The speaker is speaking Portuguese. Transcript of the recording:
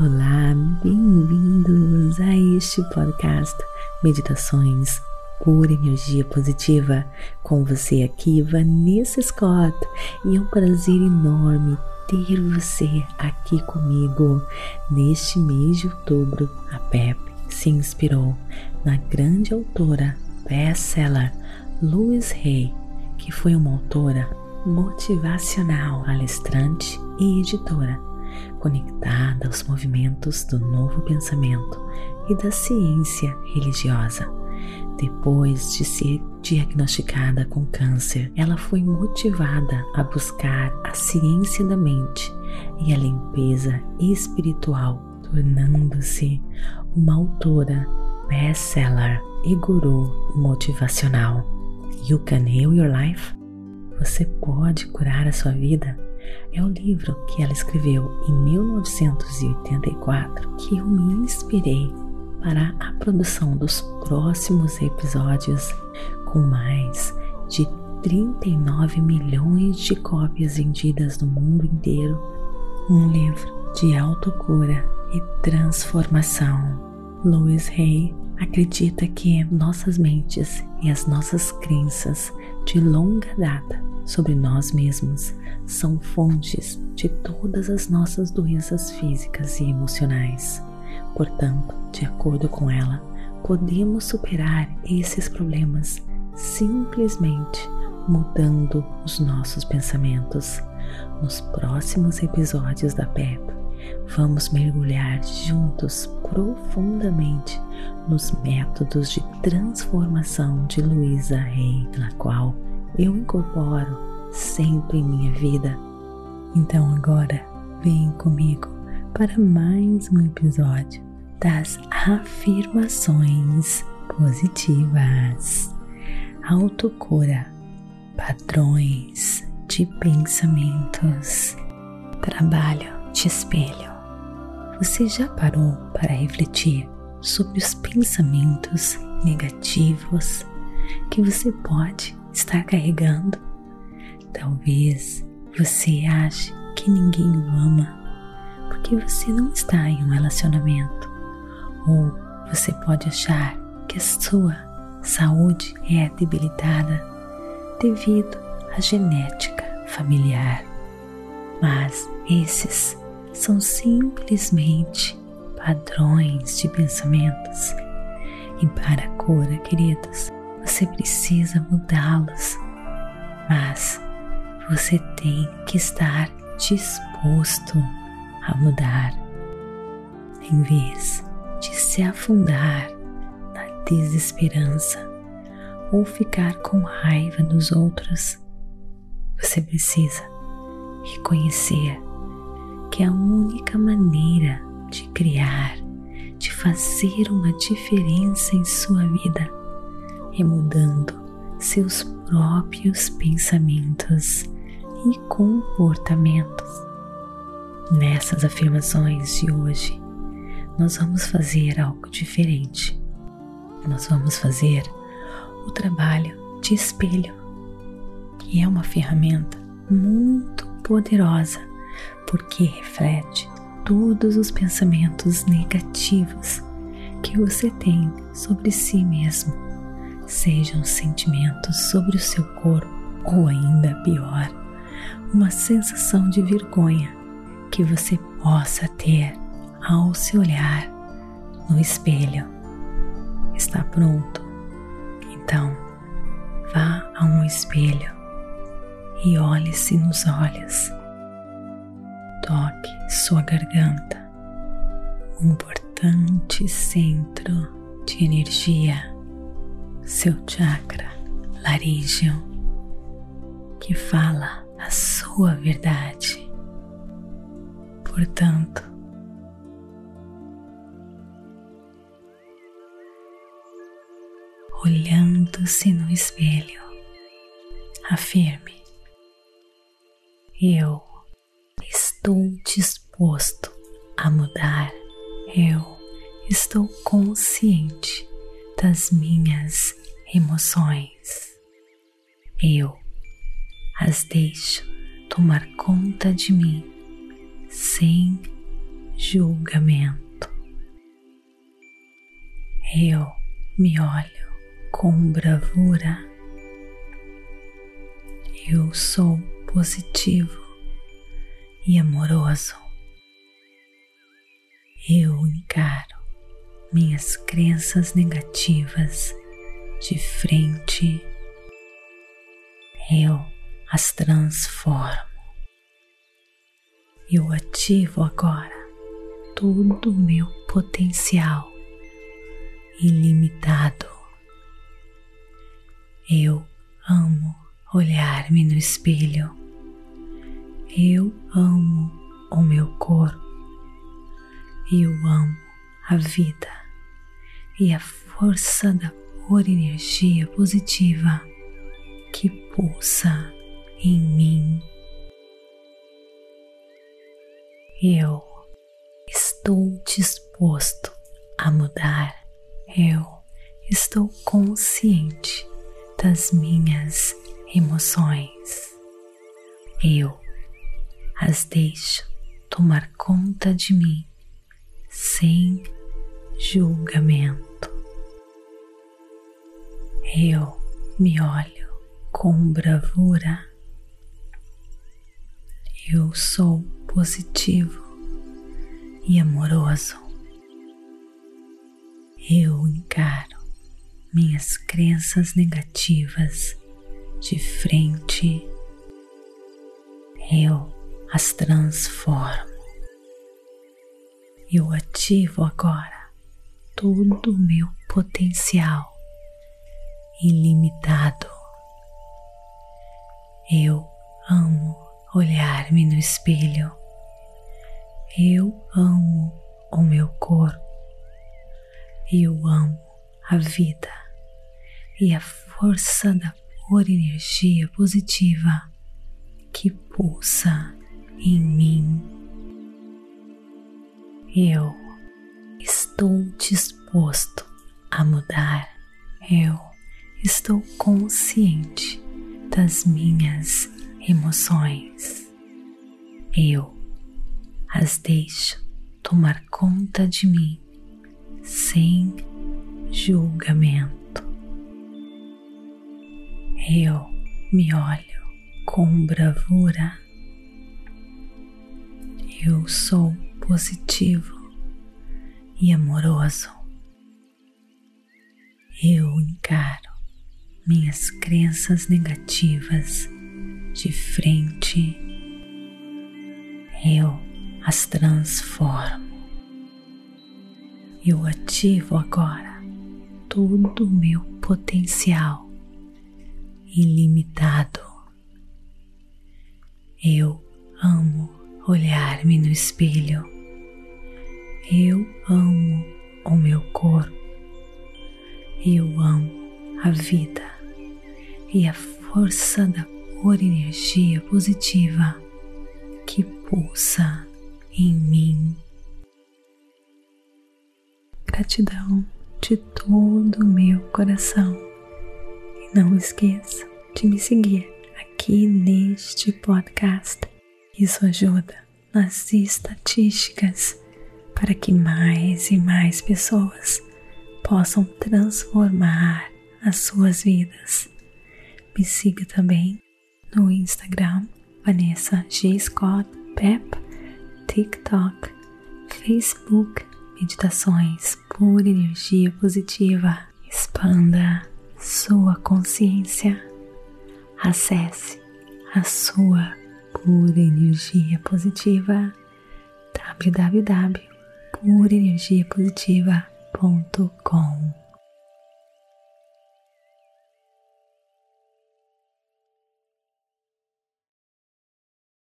Olá, bem-vindos a este podcast Meditações por Energia Positiva. Com você aqui, Vanessa Scott, e é um prazer enorme ter você aqui comigo. Neste mês de outubro, a Pep se inspirou na grande autora best-seller Louise Hay, que foi uma autora motivacional, palestrante e editora conectada aos movimentos do novo pensamento e da ciência religiosa. Depois de ser diagnosticada com câncer, ela foi motivada a buscar a ciência da mente e a limpeza espiritual, tornando-se uma autora best-seller e guru motivacional. You Can Heal Your Life? Você pode curar a sua vida? É o livro que ela escreveu em 1984 que eu me inspirei para a produção dos próximos episódios com mais de 39 milhões de cópias vendidas no mundo inteiro. Um livro de autocura e transformação. Louis Hay acredita que nossas mentes e as nossas crenças de longa data sobre nós mesmos são fontes de todas as nossas doenças físicas e emocionais. Portanto, de acordo com ela, podemos superar esses problemas simplesmente mudando os nossos pensamentos. Nos próximos episódios da PEP, vamos mergulhar juntos profundamente nos métodos de transformação de Luísa Rey, na qual eu incorporo sempre em minha vida. Então agora vem comigo para mais um episódio das afirmações positivas. Autocura, padrões de pensamentos, trabalho de espelho. Você já parou para refletir sobre os pensamentos negativos que você pode estar carregando? Talvez você ache que ninguém o ama porque você não está em um relacionamento, ou você pode achar que a sua saúde é debilitada devido à genética familiar. Mas esses são simplesmente padrões de pensamentos. E para a cura, queridos, você precisa mudá-los. Mas você tem que estar disposto a mudar, em vez de se afundar na desesperança ou ficar com raiva dos outros. Você precisa reconhecer que a única maneira de criar, de fazer uma diferença em sua vida é mudando seus próprios pensamentos e comportamentos. Nessas afirmações de hoje, nós vamos fazer algo diferente. Nós vamos fazer o trabalho de espelho, que é uma ferramenta muito poderosa porque reflete todos os pensamentos negativos que você tem sobre si mesmo, sejam sentimentos sobre o seu corpo ou ainda pior, uma sensação de vergonha que você possa ter ao se olhar no espelho. Está pronto? Então, vá a um espelho e olhe-se nos olhos. Toque sua garganta, um importante centro de energia, seu chakra laríngeo, que fala a sua verdade. Portanto, olhando-se no espelho, afirme: Eu estou disposto a mudar. Eu estou consciente das minhas emoções. Eu as deixo tomar conta de mim sem julgamento. Eu me olho com bravura. Eu sou positivo e amoroso. Eu encaro minhas crenças negativas de frente. Eu as transformo. Eu ativo agora todo o meu potencial ilimitado. Eu amo olhar-me no espelho. Eu amo o meu corpo. Eu amo a vida e a força da pura energia positiva que pulsa em mim. Eu estou disposto a mudar. Eu estou consciente das minhas emoções. Eu as deixo tomar conta de mim sem julgamento. Eu me olho com bravura. Eu sou positivo e amoroso. Eu encaro minhas crenças negativas de frente. Eu as transformo. Eu ativo agora todo o meu potencial ilimitado. Eu amo olhar-me no espelho. Eu amo o meu corpo. Eu amo a vida e a força da pura energia positiva que pulsa em mim. Eu estou disposto a mudar. Eu estou consciente das minhas emoções. Eu as deixo tomar conta de mim sem julgamento. Eu me olho com bravura. Eu sou positivo e amoroso. Eu encaro minhas crenças negativas de frente, eu as transformo. Eu ativo agora todo o meu potencial ilimitado. Eu amo olhar-me no espelho. Eu amo o meu corpo. Eu amo a vida e a força da pura energia positiva que pulsa em mim. Gratidão de todo o meu coração. E não esqueça de me seguir aqui neste podcast. Isso ajuda nas estatísticas para que mais e mais pessoas possam transformar as suas vidas. Me siga também no Instagram Vanessa G. Scott Pep, TikTok, Facebook, Meditações Pura Energia Positiva. Expanda sua consciência. Acesse a sua pura energia positiva. www.purenergiapositiva.com